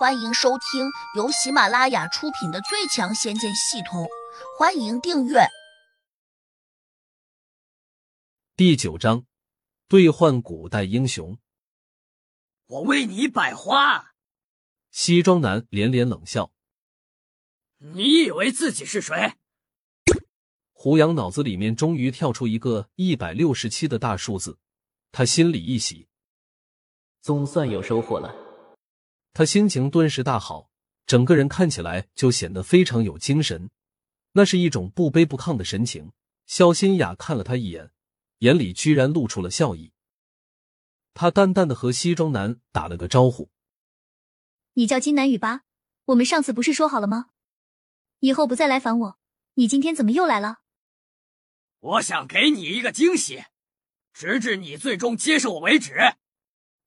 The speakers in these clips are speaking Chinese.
欢迎收听由喜马拉雅出品的《最强仙剑系统》，欢迎订阅。第九章，兑换古代英雄。我为你百花。西装男连连冷笑：“你以为自己是谁？”胡杨脑子里面终于跳出一个一百六十七的大数字，他心里一喜，总算有收获了。他心情顿时大好，整个人看起来就显得非常有精神，那是一种不卑不亢的神情。肖新雅看了他一眼，眼里居然露出了笑意。他淡淡的和西装男打了个招呼：“你叫金南雨吧，我们上次不是说好了吗？以后不再来烦我。你今天怎么又来了？”我想给你一个惊喜，直至你最终接受我为止。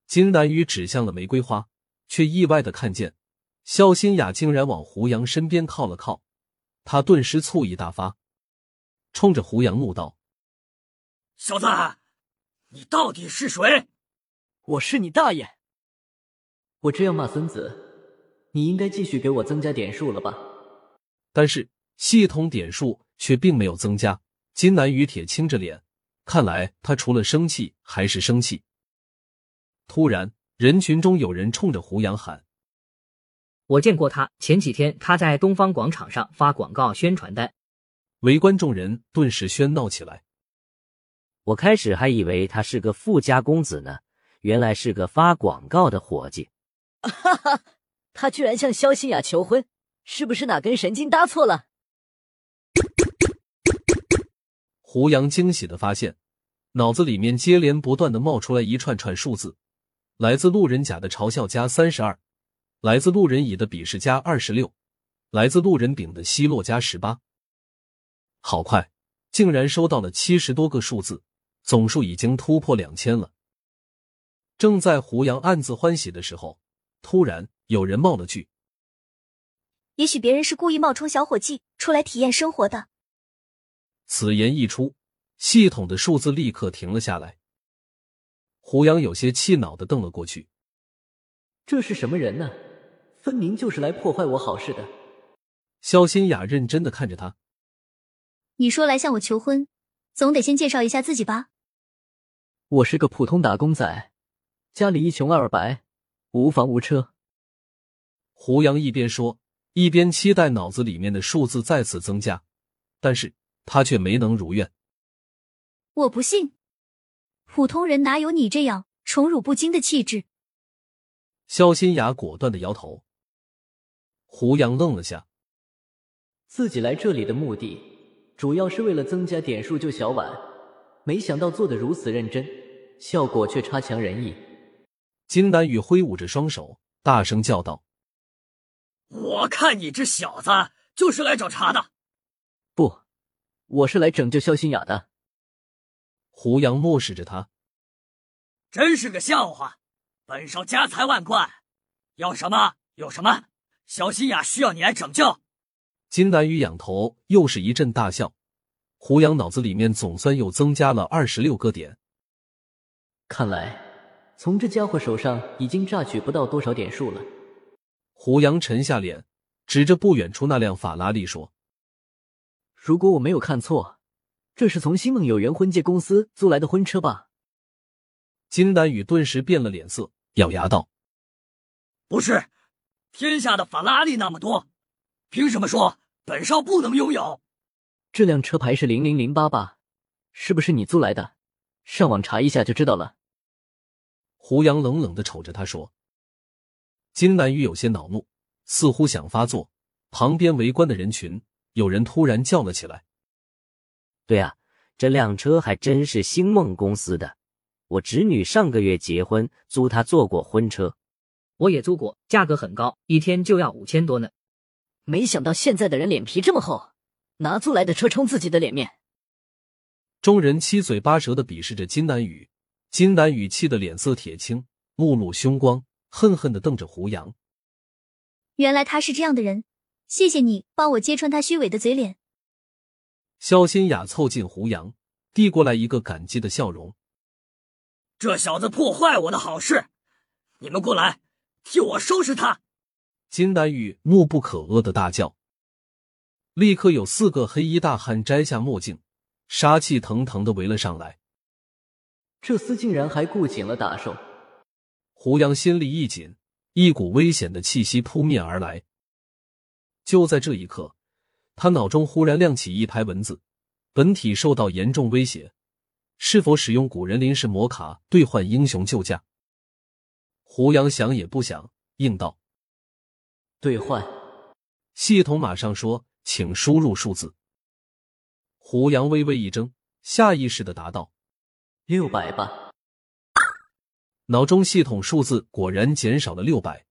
金南雨指向了玫瑰花。却意外的看见，肖新雅竟然往胡杨身边靠了靠，他顿时醋意大发，冲着胡杨怒道：“小子，你到底是谁？我是你大爷！我这样骂孙子，你应该继续给我增加点数了吧？”但是系统点数却并没有增加。金南雨铁青着脸，看来他除了生气还是生气。突然。人群中有人冲着胡杨喊：“我见过他，前几天他在东方广场上发广告宣传单。”围观众人顿时喧闹起来。我开始还以为他是个富家公子呢，原来是个发广告的伙计。哈哈，他居然向肖新雅求婚，是不是哪根神经搭错了？胡杨惊喜的发现，脑子里面接连不断的冒出来一串串数字。来自路人甲的嘲笑加三十二，来自路人乙的鄙视加二十六，来自路人丙的奚落加十八。好快，竟然收到了七十多个数字，总数已经突破两千了。正在胡杨暗自欢喜的时候，突然有人冒了句：“也许别人是故意冒充小伙计出来体验生活的。”此言一出，系统的数字立刻停了下来。胡杨有些气恼的瞪了过去，这是什么人呢？分明就是来破坏我好事的。肖新雅认真的看着他，你说来向我求婚，总得先介绍一下自己吧。我是个普通打工仔，家里一穷二白，无房无车。胡杨一边说，一边期待脑子里面的数字再次增加，但是他却没能如愿。我不信。普通人哪有你这样宠辱不惊的气质？肖新雅果断的摇头。胡杨愣了下，自己来这里的目的主要是为了增加点数救小婉，没想到做的如此认真，效果却差强人意。金丹宇挥舞着双手，大声叫道：“我看你这小子就是来找茬的！不，我是来拯救肖新雅的。”胡杨漠视着他，真是个笑话。本少家财万贯，要什么有什么。小心雅需要你来拯救。金南雨仰头，又是一阵大笑。胡杨脑子里面总算又增加了二十六个点。看来从这家伙手上已经榨取不到多少点数了。胡杨沉下脸，指着不远处那辆法拉利说：“如果我没有看错。”这是从星梦有缘婚介公司租来的婚车吧？金丹宇顿时变了脸色，咬牙道：“不是，天下的法拉利那么多，凭什么说本少不能拥有？这辆车牌是零零零八吧，是不是你租来的？上网查一下就知道了。”胡杨冷冷的瞅着他说。金南宇有些恼怒，似乎想发作。旁边围观的人群，有人突然叫了起来。对啊，这辆车还真是星梦公司的。我侄女上个月结婚，租他坐过婚车，我也租过，价格很高，一天就要五千多呢。没想到现在的人脸皮这么厚，拿租来的车充自己的脸面。众人七嘴八舌的鄙视着金南雨，金南雨气得脸色铁青，目露凶光，恨恨的瞪着胡杨。原来他是这样的人，谢谢你帮我揭穿他虚伪的嘴脸。肖新雅凑近胡杨，递过来一个感激的笑容。这小子破坏我的好事，你们过来替我收拾他！金丹玉怒不可遏的大叫。立刻有四个黑衣大汉摘下墨镜，杀气腾腾的围了上来。这厮竟然还顾紧了打手，胡杨心里一紧，一股危险的气息扑面而来。就在这一刻，他脑中忽然亮起一排文字：本体受到严重威胁，是否使用古人临时魔卡兑换英雄救驾？胡杨想也不想，应道：“兑换。”系统马上说。请输入数字。胡杨微微一怔，下意识的答道：“六百吧。”脑中系统数字果然减少了六百，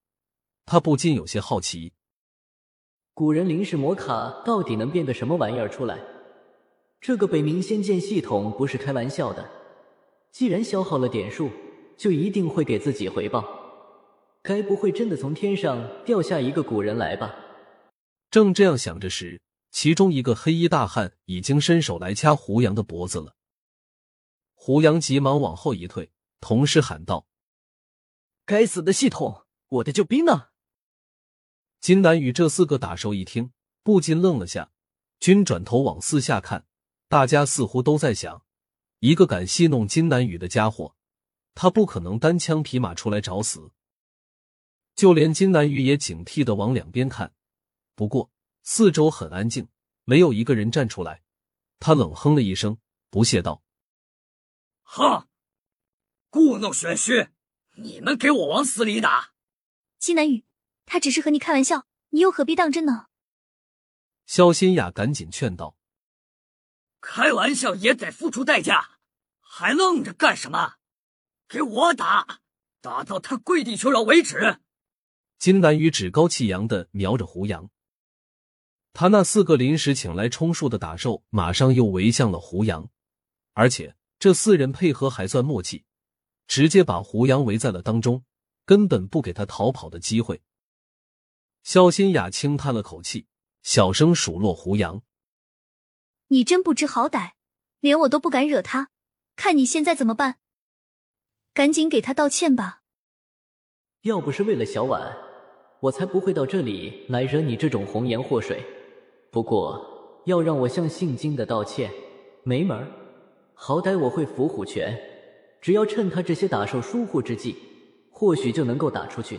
他不禁有些好奇：古人临时魔卡到底能变个什么玩意儿出来？这个北冥仙剑系统不是开玩笑的，既然消耗了点数，就一定会给自己回报。该不会真的从天上掉下一个古人来吧？正这样想着时，其中一个黑衣大汉已经伸手来掐胡杨的脖子了。胡杨急忙往后一退，同时喊道：“该死的系统，我的救兵呢？”金南宇这四个打手一听，不禁愣了下，均转头往四下看。大家似乎都在想：一个敢戏弄金南宇的家伙，他不可能单枪匹马出来找死。就连金南宇也警惕的往两边看。不过，四周很安静，没有一个人站出来。他冷哼了一声，不屑道：“哈，故弄玄虚，你们给我往死里打！”金南宇，他只是和你开玩笑，你又何必当真呢？肖新雅赶紧劝道：“开玩笑也得付出代价，还愣着干什么？给我打，打到他跪地求饶为止！”金南宇趾高气扬的瞄着胡杨。他那四个临时请来充数的打手，马上又围向了胡杨，而且这四人配合还算默契，直接把胡杨围在了当中，根本不给他逃跑的机会。肖新雅轻叹了口气，小声数落胡杨：“你真不知好歹，连我都不敢惹他，看你现在怎么办？赶紧给他道歉吧！要不是为了小婉，我才不会到这里来惹你这种红颜祸水。”不过，要让我向姓金的道歉，没门儿！好歹我会伏虎拳，只要趁他这些打手疏忽之际，或许就能够打出去。